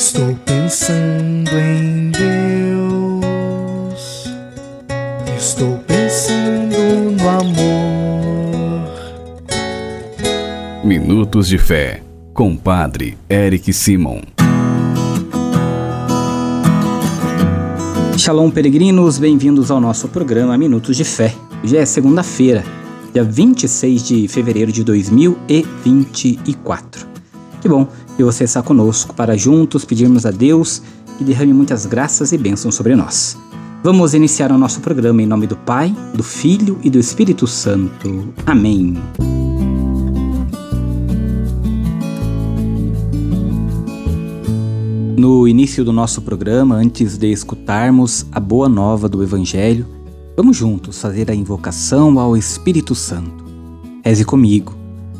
Estou pensando em Deus. Estou pensando no amor. Minutos de Fé, com Padre Eric Simon. Shalom, peregrinos, bem-vindos ao nosso programa Minutos de Fé. Hoje é segunda-feira, dia 26 de fevereiro de 2024. Que bom que você está conosco para juntos pedirmos a Deus que derrame muitas graças e bênçãos sobre nós. Vamos iniciar o nosso programa em nome do Pai, do Filho e do Espírito Santo. Amém. No início do nosso programa, antes de escutarmos a boa nova do Evangelho, vamos juntos fazer a invocação ao Espírito Santo. Reze comigo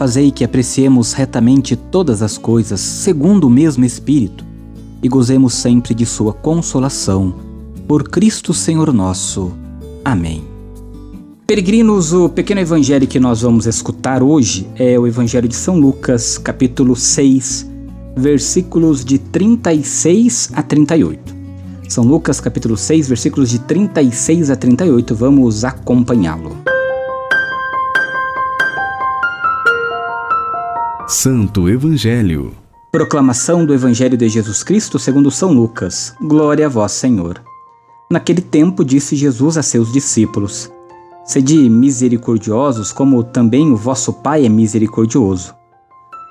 fazei que apreciemos retamente todas as coisas segundo o mesmo Espírito e gozemos sempre de Sua consolação. Por Cristo Senhor nosso. Amém. Peregrinos, o pequeno evangelho que nós vamos escutar hoje é o Evangelho de São Lucas, capítulo 6, versículos de 36 a 38. São Lucas capítulo 6, versículos de 36 a 38. Vamos acompanhá-lo. Santo Evangelho. Proclamação do Evangelho de Jesus Cristo segundo São Lucas. Glória a vós, Senhor. Naquele tempo disse Jesus a seus discípulos: Sede misericordiosos, como também o vosso Pai é misericordioso.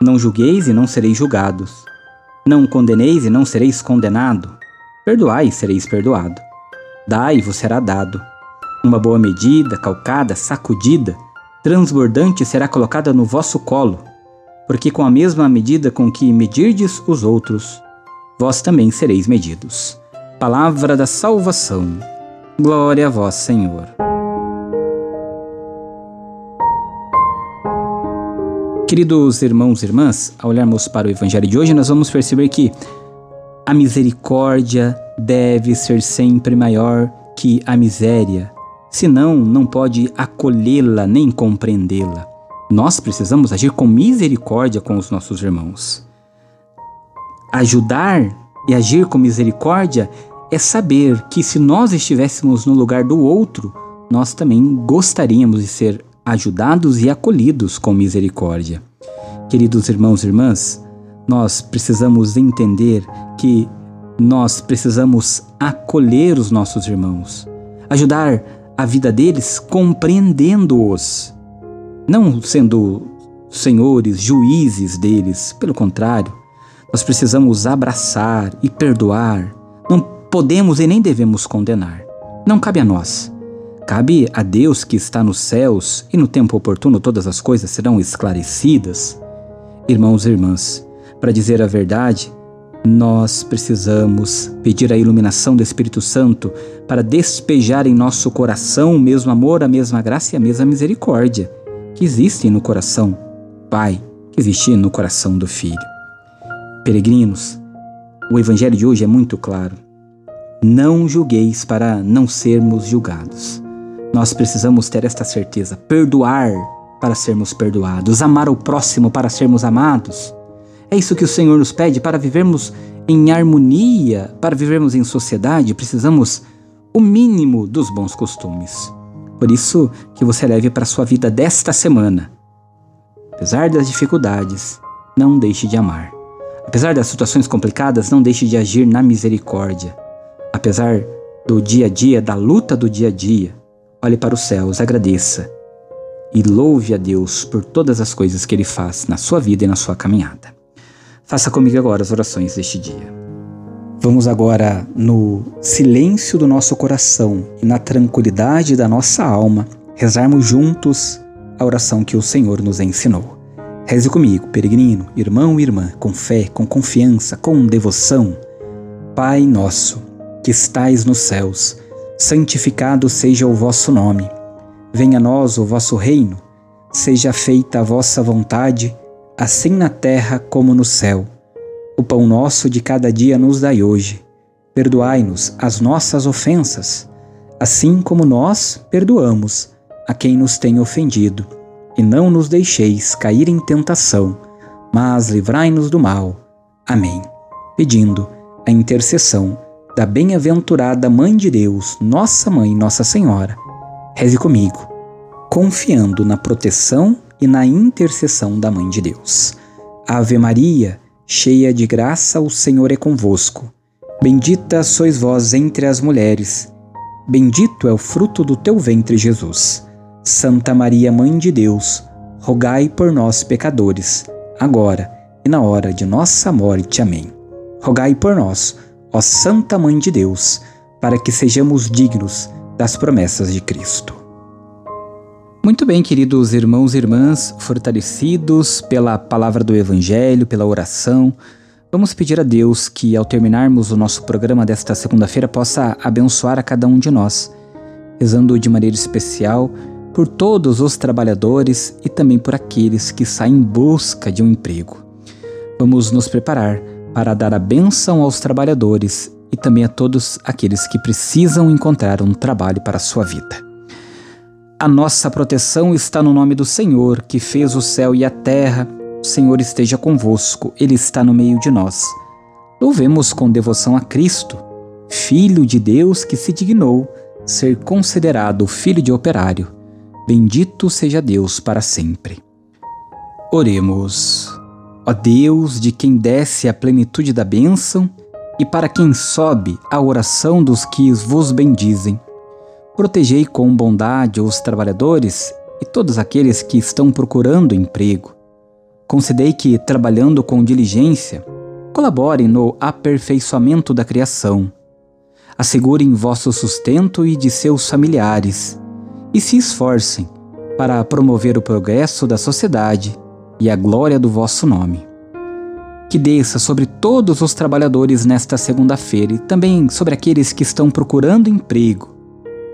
Não julgueis e não sereis julgados. Não condeneis e não sereis condenado. Perdoai e sereis perdoado. Dai e vos será dado. Uma boa medida, calcada, sacudida, transbordante será colocada no vosso colo, porque com a mesma medida com que medirdes os outros, vós também sereis medidos. Palavra da salvação. Glória a vós, Senhor. Queridos irmãos e irmãs, ao olharmos para o Evangelho de hoje, nós vamos perceber que a misericórdia deve ser sempre maior que a miséria, senão não pode acolhê-la nem compreendê-la. Nós precisamos agir com misericórdia com os nossos irmãos. Ajudar e agir com misericórdia é saber que se nós estivéssemos no lugar do outro, nós também gostaríamos de ser ajudados e acolhidos com misericórdia. Queridos irmãos e irmãs, nós precisamos entender que nós precisamos acolher os nossos irmãos, ajudar a vida deles compreendendo-os, não sendo senhores, juízes deles, pelo contrário, nós precisamos abraçar e perdoar, não podemos e nem devemos condenar. Não cabe a nós. Cabe a Deus que está nos céus e no tempo oportuno todas as coisas serão esclarecidas. Irmãos e irmãs, para dizer a verdade, nós precisamos pedir a iluminação do Espírito Santo para despejar em nosso coração o mesmo amor, a mesma graça e a mesma misericórdia que existem no coração Pai, que existe no coração do Filho. Peregrinos, o Evangelho de hoje é muito claro. Não julgueis para não sermos julgados. Nós precisamos ter esta certeza, perdoar para sermos perdoados, amar o próximo para sermos amados é isso que o Senhor nos pede para vivermos em harmonia, para vivermos em sociedade, precisamos o mínimo dos bons costumes. Por isso que você leve para sua vida desta semana. Apesar das dificuldades, não deixe de amar. Apesar das situações complicadas, não deixe de agir na misericórdia. Apesar do dia a dia, da luta do dia a dia, olhe para os céus, agradeça e louve a Deus por todas as coisas que Ele faz na sua vida e na sua caminhada. Faça comigo agora as orações deste dia. Vamos agora, no silêncio do nosso coração e na tranquilidade da nossa alma, rezarmos juntos a oração que o Senhor nos ensinou. Reze comigo, peregrino, irmão e irmã, com fé, com confiança, com devoção. Pai nosso, que estais nos céus, santificado seja o vosso nome. Venha a nós o vosso reino. Seja feita a vossa vontade, assim na terra como no céu. O pão nosso de cada dia nos dai hoje. Perdoai-nos as nossas ofensas, assim como nós perdoamos a quem nos tem ofendido. E não nos deixeis cair em tentação, mas livrai-nos do mal. Amém. Pedindo a intercessão da bem-aventurada Mãe de Deus, Nossa Mãe, Nossa Senhora, reze comigo, confiando na proteção e na intercessão da Mãe de Deus. Ave Maria, cheia de graça, o Senhor é convosco. Bendita sois vós entre as mulheres, bendito é o fruto do teu ventre, Jesus. Santa Maria, Mãe de Deus, rogai por nós, pecadores, agora e na hora de nossa morte. Amém. Rogai por nós ó Santa Mãe de Deus, para que sejamos dignos das promessas de Cristo. Muito bem, queridos irmãos e irmãs, fortalecidos pela palavra do Evangelho, pela oração, vamos pedir a Deus que, ao terminarmos o nosso programa desta segunda-feira, possa abençoar a cada um de nós, rezando de maneira especial por todos os trabalhadores e também por aqueles que saem em busca de um emprego. Vamos nos preparar para dar a bênção aos trabalhadores e também a todos aqueles que precisam encontrar um trabalho para a sua vida. A nossa proteção está no nome do Senhor, que fez o céu e a terra. O Senhor esteja convosco, Ele está no meio de nós. Louvemos com devoção a Cristo, Filho de Deus que se dignou ser considerado filho de operário. Bendito seja Deus para sempre. Oremos. Ó Deus, de quem desce a plenitude da bênção, e para quem sobe a oração dos que vos bendizem. Protegei com bondade os trabalhadores e todos aqueles que estão procurando emprego. Concedei que, trabalhando com diligência, colaborem no aperfeiçoamento da criação. Assegurem vosso sustento e de seus familiares, e se esforcem para promover o progresso da sociedade e a glória do vosso nome. Que desça sobre todos os trabalhadores nesta segunda-feira e também sobre aqueles que estão procurando emprego,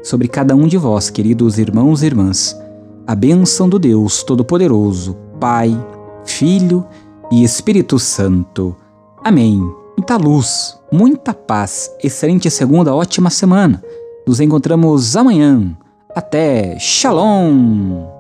sobre cada um de vós, queridos irmãos e irmãs, a bênção do Deus Todo-Poderoso, Pai, Filho e Espírito Santo. Amém. Muita luz, muita paz, excelente segunda, ótima semana. Nos encontramos amanhã. Até. Shalom!